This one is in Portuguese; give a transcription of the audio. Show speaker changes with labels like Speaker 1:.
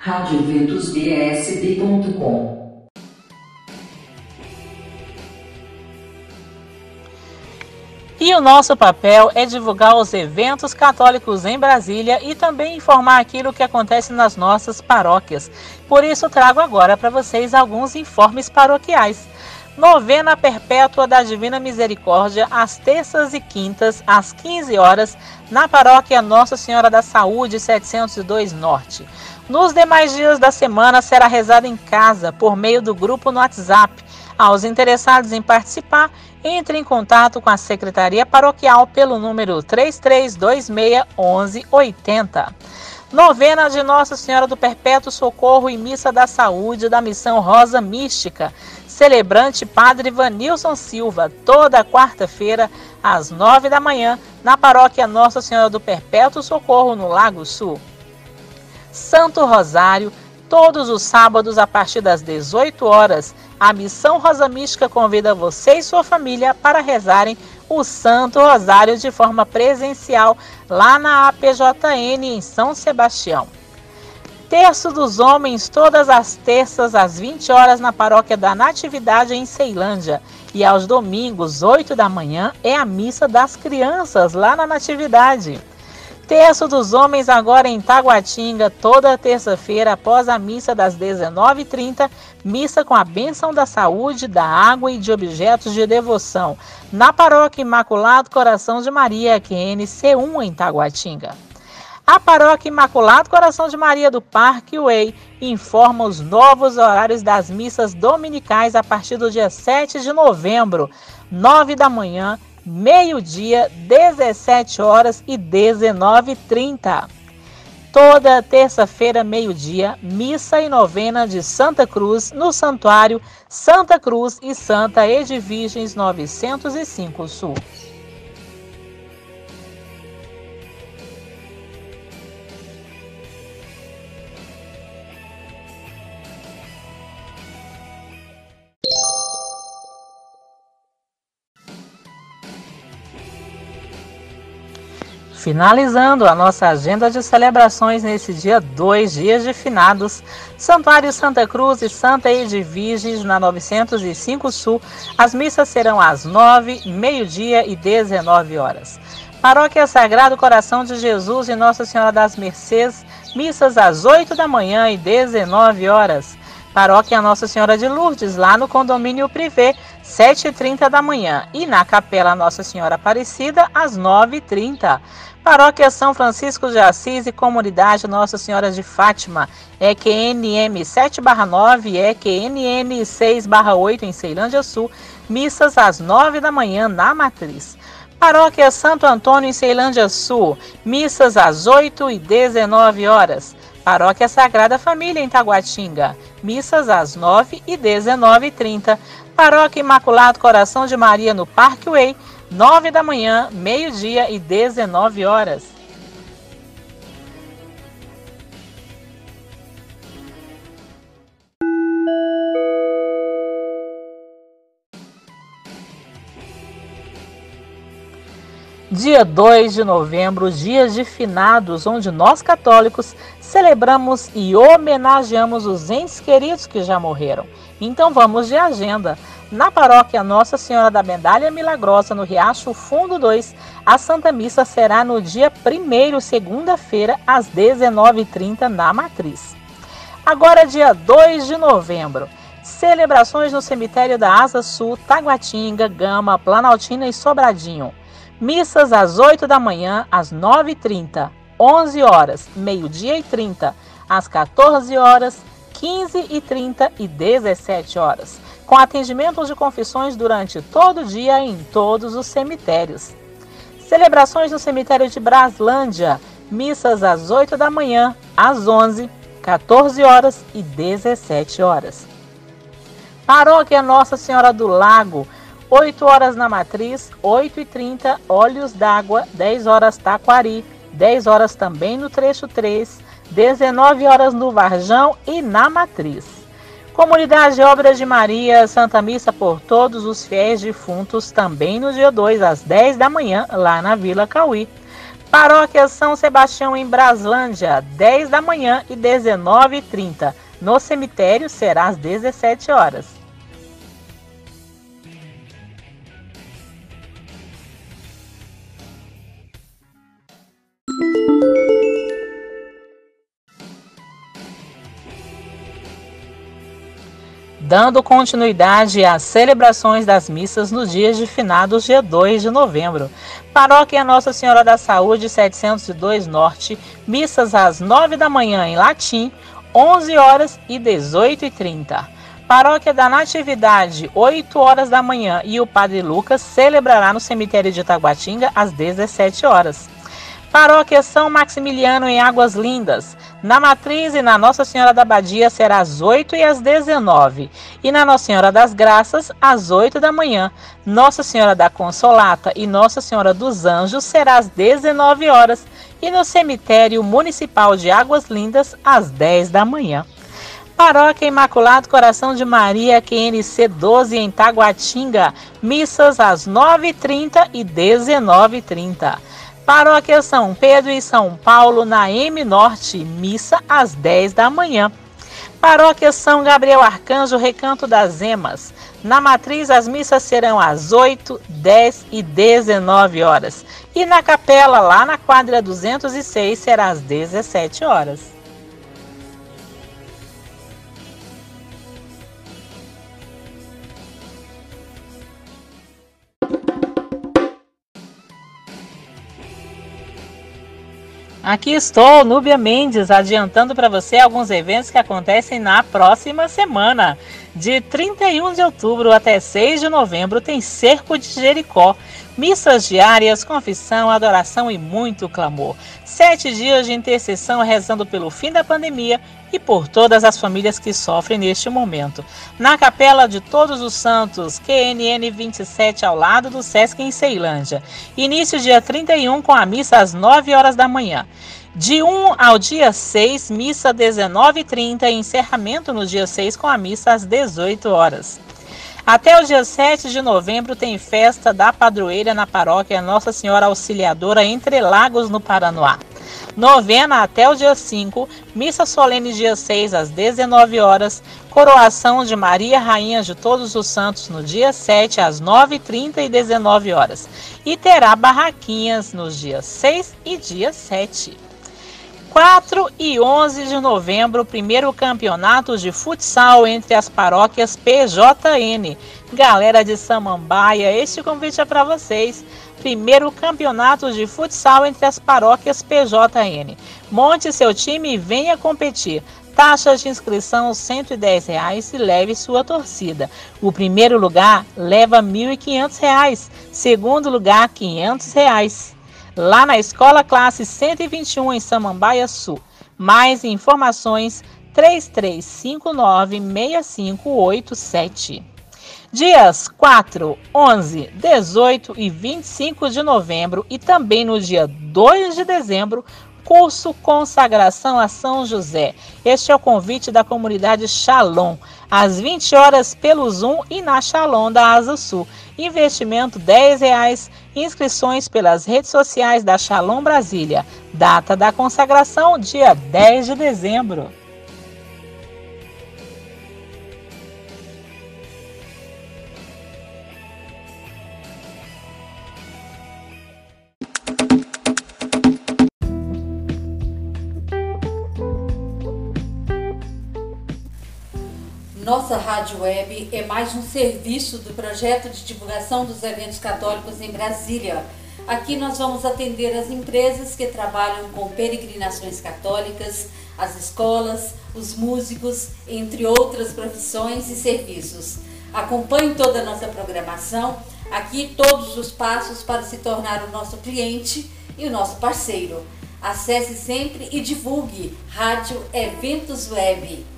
Speaker 1: radioventusbsb.com
Speaker 2: E o nosso papel é divulgar os eventos católicos em Brasília e também informar aquilo que acontece nas nossas paróquias. Por isso, trago agora para vocês alguns informes paroquiais. Novena Perpétua da Divina Misericórdia, às terças e quintas, às 15 horas, na paróquia Nossa Senhora da Saúde, 702 Norte. Nos demais dias da semana será rezada em casa, por meio do grupo no WhatsApp. Aos interessados em participar, entre em contato com a Secretaria Paroquial pelo número 3326 1180. Novena de Nossa Senhora do Perpétuo Socorro e Missa da Saúde da Missão Rosa Mística celebrante Padre Vanilson Silva, toda quarta-feira, às nove da manhã, na paróquia Nossa Senhora do Perpétuo Socorro, no Lago Sul. Santo Rosário, todos os sábados a partir das 18 horas, a Missão Rosa Mística convida você e sua família para rezarem o Santo Rosário de forma presencial lá na APJN em São Sebastião. Terço dos Homens, todas as terças às 20 horas na paróquia da Natividade em Ceilândia. E aos domingos, 8 da manhã, é a missa das crianças lá na Natividade. Terço dos Homens agora em Taguatinga, toda terça-feira após a missa das 19h30, missa com a bênção da saúde, da água e de objetos de devoção, na paróquia Imaculado Coração de Maria, QNC1 em Taguatinga. A Paróquia Imaculado Coração de Maria do Parque Way informa os novos horários das missas dominicais a partir do dia 7 de novembro, 9 da manhã, meio-dia, 17 horas e 19h30. Toda terça-feira, meio-dia, missa e novena de Santa Cruz no Santuário Santa Cruz e Santa Edvigens 905 Sul. Finalizando a nossa agenda de celebrações nesse dia, dois dias de finados, Santuário Santa Cruz e Santa Edviges na 905 Sul, as missas serão às 9, meio-dia e 19 horas. Paróquia Sagrado Coração de Jesus e Nossa Senhora das Mercês, missas às 8 da manhã e 19 horas. Paróquia Nossa Senhora de Lourdes, lá no condomínio Privé, 7h30 da manhã. E na Capela Nossa Senhora Aparecida, às 9h30. Paróquia São Francisco de Assis e Comunidade Nossa Senhora de Fátima, EQNM 7/9 e EQNN 6/8 em Ceilândia Sul, missas às 9 da manhã na Matriz. Paróquia Santo Antônio em Ceilândia Sul, missas às 8 e 19 horas. Paróquia Sagrada Família em Taguatinga, missas às 9 e 19h30. Paróquia Imaculado Coração de Maria no Parkway, 9 da manhã, meio-dia e 19 horas. Dia 2 de novembro, dias de finados, onde nós católicos celebramos e homenageamos os entes queridos que já morreram. Então vamos de agenda. Na paróquia Nossa Senhora da Medalha Milagrosa, no Riacho Fundo 2, a Santa Missa será no dia 1 segunda-feira, às 19h30, na Matriz. Agora, dia 2 de novembro, celebrações no cemitério da Asa Sul, Taguatinga, Gama, Planaltina e Sobradinho. Missas às 8 da manhã, às 9h30, 11 horas, meio-dia e 30, às 14 horas, 15 e 30 e 17 horas. Com atendimentos de confissões durante todo o dia em todos os cemitérios. Celebrações no cemitério de Braslândia, missas às 8 da manhã, às 11, 14 horas e 17 horas. Paróquia Nossa Senhora do Lago, 8 horas na Matriz, 8 e 30 Olhos d'Água, 10 horas Taquari, 10 horas também no trecho 3, 19 horas no Varjão e na Matriz. Comunidade Obras de Maria, Santa Missa por todos os fiéis defuntos, também no dia 2, às 10 da manhã, lá na Vila Cauí. Paróquia São Sebastião em Braslândia, 10 da manhã e 19h30. No cemitério será às 17 horas. Dando continuidade às celebrações das missas nos dias de finados, dia 2 de novembro. Paróquia Nossa Senhora da Saúde 702 Norte, missas às 9 da manhã em latim, 11 horas e 18 e 30. Paróquia da Natividade, 8 horas da manhã, e o Padre Lucas celebrará no cemitério de Itaguatinga às 17 horas. Paróquia São Maximiliano em Águas Lindas, na Matriz e na Nossa Senhora da Badia será às 8 e às 19. E na Nossa Senhora das Graças, às 8 da manhã. Nossa Senhora da Consolata e Nossa Senhora dos Anjos será às 19 horas. E no Cemitério Municipal de Águas Lindas, às 10 da manhã. Paróquia Imaculado Coração de Maria, QNC 12 em Taguatinga, missas às 9h30 e 19h30. Paróquia São Pedro e São Paulo, na M Norte, missa às 10 da manhã. Paróquia São Gabriel Arcanjo, Recanto das Emas. Na matriz, as missas serão às 8, 10 e 19 horas. E na capela, lá na quadra 206, será às 17 horas. Aqui estou, Núbia Mendes, adiantando para você alguns eventos que acontecem na próxima semana. De 31 de outubro até 6 de novembro tem Cerco de Jericó, missas diárias, confissão, adoração e muito clamor. Sete dias de intercessão rezando pelo fim da pandemia e por todas as famílias que sofrem neste momento. Na Capela de Todos os Santos, QNN 27, ao lado do Sesc em Ceilândia. Início dia 31 com a missa às 9 horas da manhã. De 1 ao dia 6, missa 19h30 e encerramento no dia 6 com a missa às 18 horas. Até o dia 7 de novembro tem festa da padroeira na paróquia Nossa Senhora Auxiliadora Entre Lagos, no Paranoá. Novena até o dia 5, missa solene dia 6 às 19 horas, coroação de Maria Rainha de Todos os Santos no dia 7 às 9h30 e 19 horas. E terá barraquinhas nos dias 6 e dia 7. 4 e 11 de novembro, primeiro campeonato de futsal entre as paróquias PJN. Galera de Samambaia, este convite é para vocês. Primeiro campeonato de futsal entre as paróquias PJN. Monte seu time e venha competir. Taxa de inscrição 110 reais e leve sua torcida. O primeiro lugar leva R$ 1.500, segundo lugar 500 reais lá na Escola Classe 121 em Samambaia Sul. Mais informações 33596587. Dias 4, 11, 18 e 25 de novembro e também no dia 2 de dezembro, curso Consagração a São José. Este é o convite da comunidade Shalom, às 20 horas pelo Zoom e na Shalom da Asa Sul. Investimento R$ reais. Inscrições pelas redes sociais da Shalom Brasília. Data da consagração, dia 10 de dezembro.
Speaker 3: Nossa rádio web é mais um serviço do projeto de divulgação dos eventos católicos em Brasília. Aqui nós vamos atender as empresas que trabalham com peregrinações católicas, as escolas, os músicos, entre outras profissões e serviços. Acompanhe toda a nossa programação, aqui todos os passos para se tornar o nosso cliente e o nosso parceiro. Acesse sempre e divulgue Rádio Eventos Web.